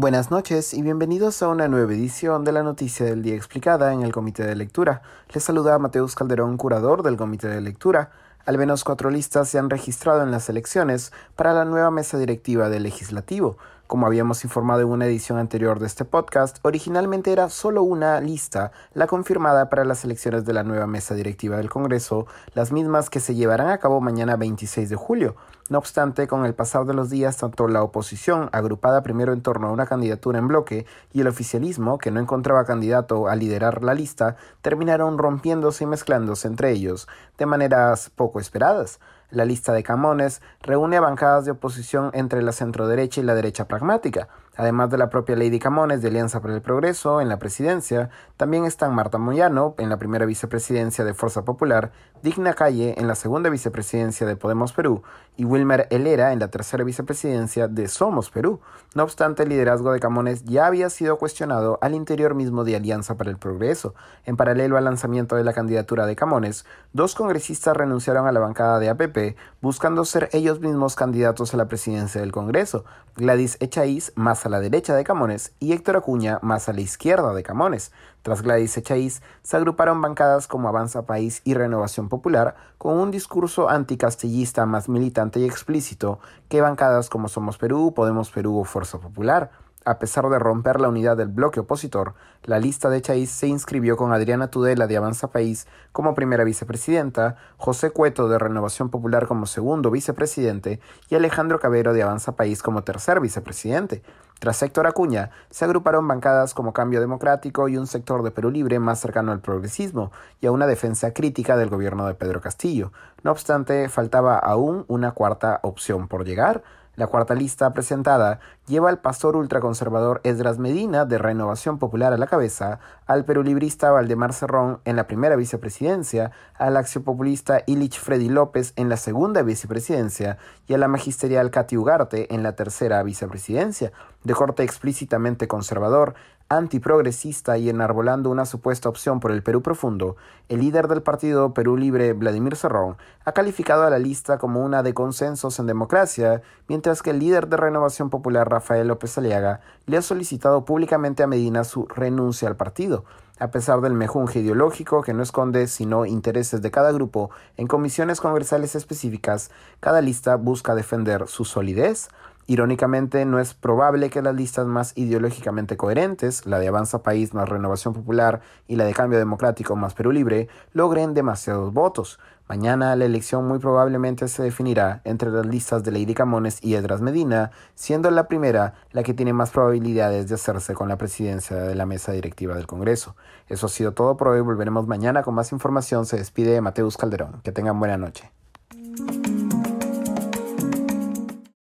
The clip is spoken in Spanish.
Buenas noches y bienvenidos a una nueva edición de la Noticia del Día Explicada en el Comité de Lectura. Les saluda Mateus Calderón, curador del Comité de Lectura. Al menos cuatro listas se han registrado en las elecciones para la nueva mesa directiva del legislativo. Como habíamos informado en una edición anterior de este podcast, originalmente era solo una lista, la confirmada para las elecciones de la nueva mesa directiva del Congreso, las mismas que se llevarán a cabo mañana 26 de julio. No obstante, con el pasar de los días, tanto la oposición, agrupada primero en torno a una candidatura en bloque, y el oficialismo, que no encontraba candidato a liderar la lista, terminaron rompiéndose y mezclándose entre ellos, de maneras poco esperadas. La lista de Camones reúne a bancadas de oposición entre la centroderecha y la derecha pragmática. Además de la propia Lady Camones de Alianza para el Progreso en la presidencia, también están Marta Moyano en la primera vicepresidencia de Fuerza Popular, Digna Calle en la segunda vicepresidencia de Podemos Perú y Wilmer Helera en la tercera vicepresidencia de Somos Perú. No obstante, el liderazgo de Camones ya había sido cuestionado al interior mismo de Alianza para el Progreso. En paralelo al lanzamiento de la candidatura de Camones, dos congresistas renunciaron a la bancada de APP buscando ser ellos mismos candidatos a la presidencia del Congreso, Gladys Echaíz más a la derecha de Camones y Héctor Acuña más a la izquierda de Camones. Tras Gladys Echaíz, se agruparon bancadas como Avanza País y Renovación Popular, con un discurso anticastellista más militante y explícito que bancadas como Somos Perú, Podemos Perú o Fuerza Popular. A pesar de romper la unidad del bloque opositor, la lista de Chaiz se inscribió con Adriana Tudela de Avanza País como primera vicepresidenta, José Cueto de Renovación Popular como segundo vicepresidente y Alejandro Cabero de Avanza País como tercer vicepresidente. Tras Héctor Acuña, se agruparon bancadas como Cambio Democrático y un sector de Perú Libre más cercano al progresismo y a una defensa crítica del gobierno de Pedro Castillo. No obstante, faltaba aún una cuarta opción por llegar, la cuarta lista presentada lleva al pastor ultraconservador Esdras Medina de Renovación Popular a la cabeza, al perulibrista Valdemar Cerrón en la primera vicepresidencia, al axiopopulista Ilich Freddy López en la segunda vicepresidencia y a la magisterial Katy Ugarte en la tercera vicepresidencia. De corte explícitamente conservador, antiprogresista y enarbolando una supuesta opción por el Perú profundo, el líder del partido Perú Libre, Vladimir Cerrón, ha calificado a la lista como una de consensos en democracia, mientras que el líder de Renovación Popular, Rafael López Aliaga, le ha solicitado públicamente a Medina su renuncia al partido. A pesar del mejunje ideológico que no esconde sino intereses de cada grupo en comisiones congresales específicas, cada lista busca defender su solidez, Irónicamente, no es probable que las listas más ideológicamente coherentes, la de Avanza País más Renovación Popular y la de Cambio Democrático más Perú Libre, logren demasiados votos. Mañana la elección muy probablemente se definirá entre las listas de Lady Camones y Edras Medina, siendo la primera la que tiene más probabilidades de hacerse con la presidencia de la mesa directiva del Congreso. Eso ha sido todo por hoy, volveremos mañana con más información. Se despide Mateus Calderón. Que tengan buena noche.